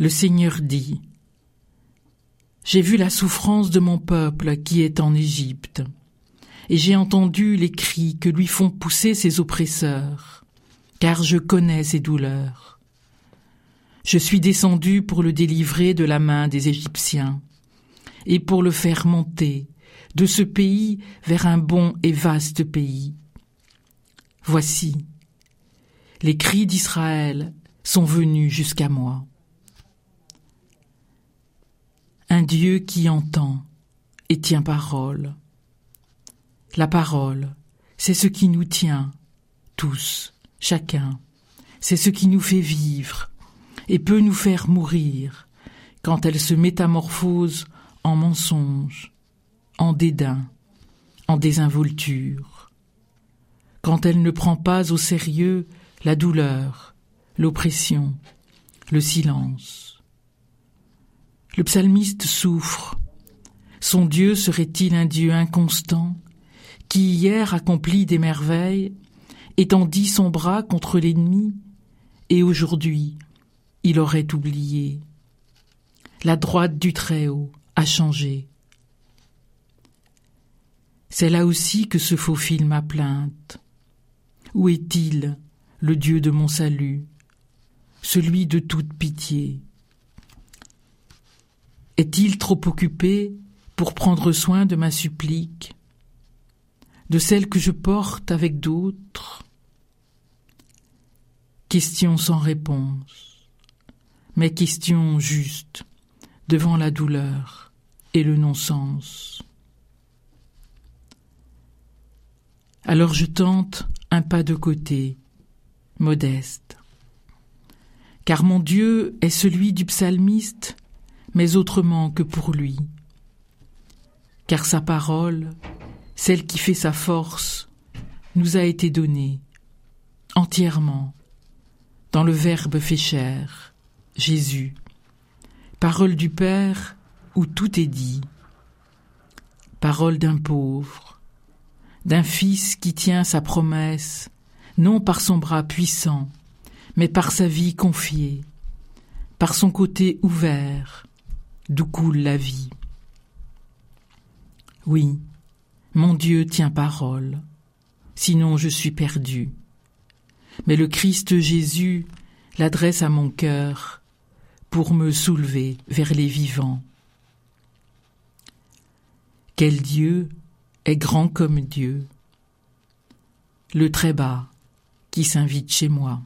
Le Seigneur dit J'ai vu la souffrance de mon peuple qui est en Égypte, et j'ai entendu les cris que lui font pousser ses oppresseurs, car je connais ses douleurs. Je suis descendu pour le délivrer de la main des Égyptiens, et pour le faire monter de ce pays vers un bon et vaste pays. Voici, les cris d'Israël sont venus jusqu'à moi. Un Dieu qui entend et tient parole. La parole, c'est ce qui nous tient, tous, chacun. C'est ce qui nous fait vivre et peut nous faire mourir quand elle se métamorphose en mensonge, en dédain, en désinvolture, quand elle ne prend pas au sérieux la douleur, l'oppression, le silence. Le psalmiste souffre. Son Dieu serait-il un Dieu inconstant, qui hier accomplit des merveilles, étendit son bras contre l'ennemi, et aujourd'hui il aurait oublié. La droite du Très-Haut a changé. C'est là aussi que se faufile ma plainte. Où est-il, le Dieu de mon salut, celui de toute pitié? Est-il trop occupé pour prendre soin de ma supplique, de celle que je porte avec d'autres? Question sans réponse, mais question juste devant la douleur et le non-sens. Alors je tente un pas de côté, modeste. Car mon Dieu est celui du psalmiste, mais autrement que pour lui. Car sa parole, celle qui fait sa force, nous a été donnée, entièrement, dans le Verbe fait chair, Jésus, parole du Père où tout est dit, parole d'un pauvre, d'un fils qui tient sa promesse, non par son bras puissant, mais par sa vie confiée, par son côté ouvert, d'où coule la vie. Oui, mon Dieu tient parole, sinon je suis perdu. Mais le Christ Jésus l'adresse à mon cœur pour me soulever vers les vivants. Quel Dieu est grand comme Dieu, le très bas qui s'invite chez moi.